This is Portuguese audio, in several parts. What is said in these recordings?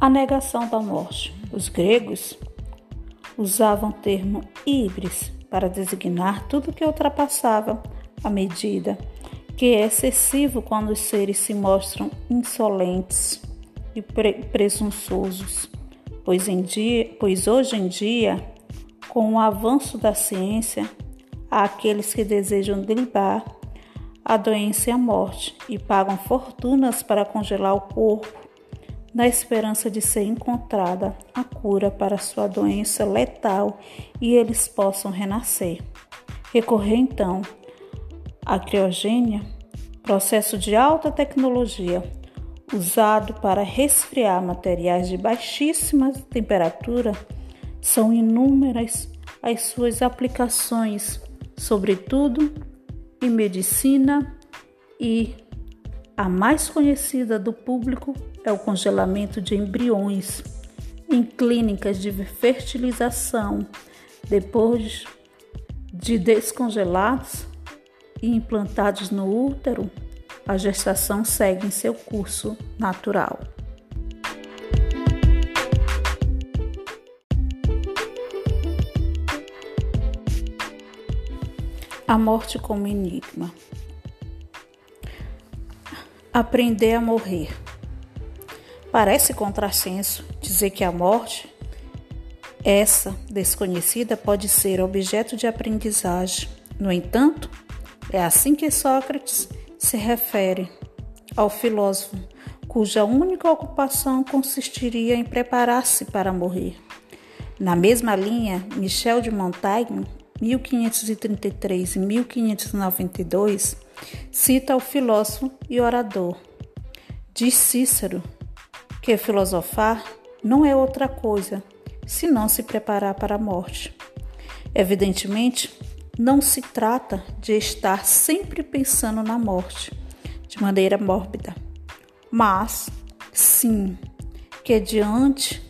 A negação da morte. Os gregos usavam o termo híbris para designar tudo que ultrapassava a medida, que é excessivo quando os seres se mostram insolentes e pre presunçosos, pois, em dia, pois hoje em dia, com o avanço da ciência, há aqueles que desejam driblar a doença e a morte e pagam fortunas para congelar o corpo na esperança de ser encontrada a cura para sua doença letal e eles possam renascer. Recorrer então à criogênia, processo de alta tecnologia usado para resfriar materiais de baixíssima temperatura, são inúmeras as suas aplicações, sobretudo em medicina e a mais conhecida do público é o congelamento de embriões em clínicas de fertilização, depois de descongelados e implantados no útero, a gestação segue em seu curso natural. A morte como enigma. Aprender a morrer. Parece contrassenso dizer que a morte, essa desconhecida, pode ser objeto de aprendizagem. No entanto, é assim que Sócrates se refere ao filósofo cuja única ocupação consistiria em preparar-se para morrer. Na mesma linha, Michel de Montaigne, 1533 e 1592, cita o filósofo e orador. Diz Cícero que filosofar não é outra coisa senão se preparar para a morte. Evidentemente, não se trata de estar sempre pensando na morte de maneira mórbida, mas sim que diante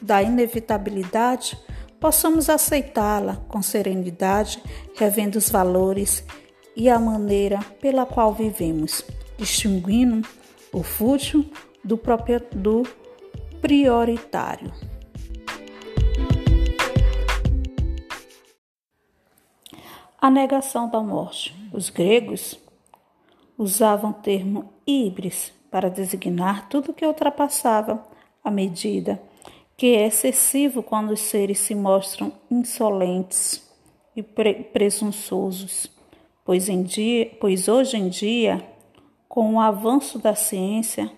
da inevitabilidade possamos aceitá-la com serenidade, revendo os valores e a maneira pela qual vivemos, distinguindo o fútil do, próprio, do prioritário. A negação da morte. Os gregos usavam o termo híbris para designar tudo que ultrapassava a medida, que é excessivo quando os seres se mostram insolentes e pre presunçosos pois, em dia, pois hoje em dia, com o avanço da ciência,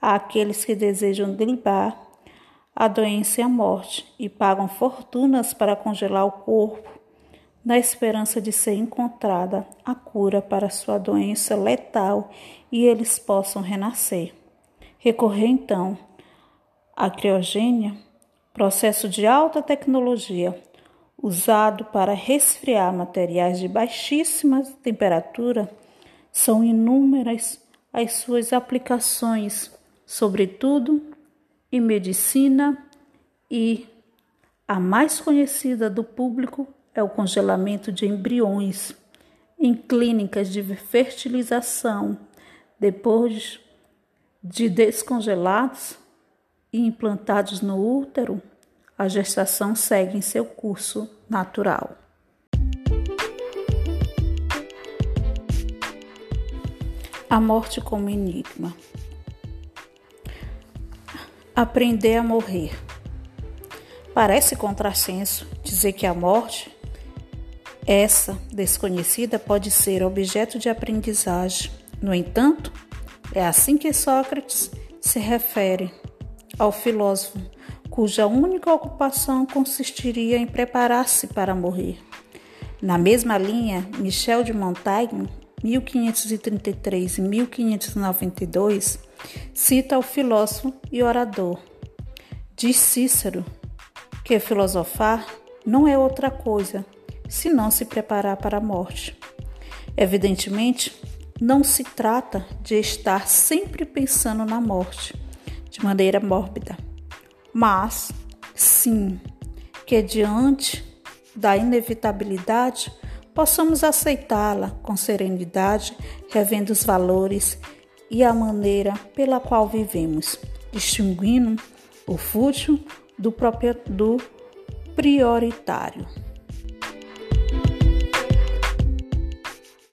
há aqueles que desejam driblar a doença e a morte e pagam fortunas para congelar o corpo, na esperança de ser encontrada a cura para sua doença letal e eles possam renascer. Recorrer então à criogênia, processo de alta tecnologia usado para resfriar materiais de baixíssima temperatura, são inúmeras as suas aplicações, sobretudo em medicina e a mais conhecida do público é o congelamento de embriões em clínicas de fertilização depois de descongelados e implantados no útero a gestação segue em seu curso natural. A morte como enigma. Aprender a morrer. Parece contrassenso dizer que a morte, essa desconhecida, pode ser objeto de aprendizagem. No entanto, é assim que Sócrates se refere ao filósofo cuja única ocupação consistiria em preparar-se para morrer. Na mesma linha, Michel de Montaigne, 1533 e 1592, cita o filósofo e orador. Diz Cícero que filosofar não é outra coisa senão se preparar para a morte. Evidentemente, não se trata de estar sempre pensando na morte de maneira mórbida mas sim que diante da inevitabilidade possamos aceitá-la com serenidade, revendo os valores e a maneira pela qual vivemos, distinguindo o fútil do, do prioritário.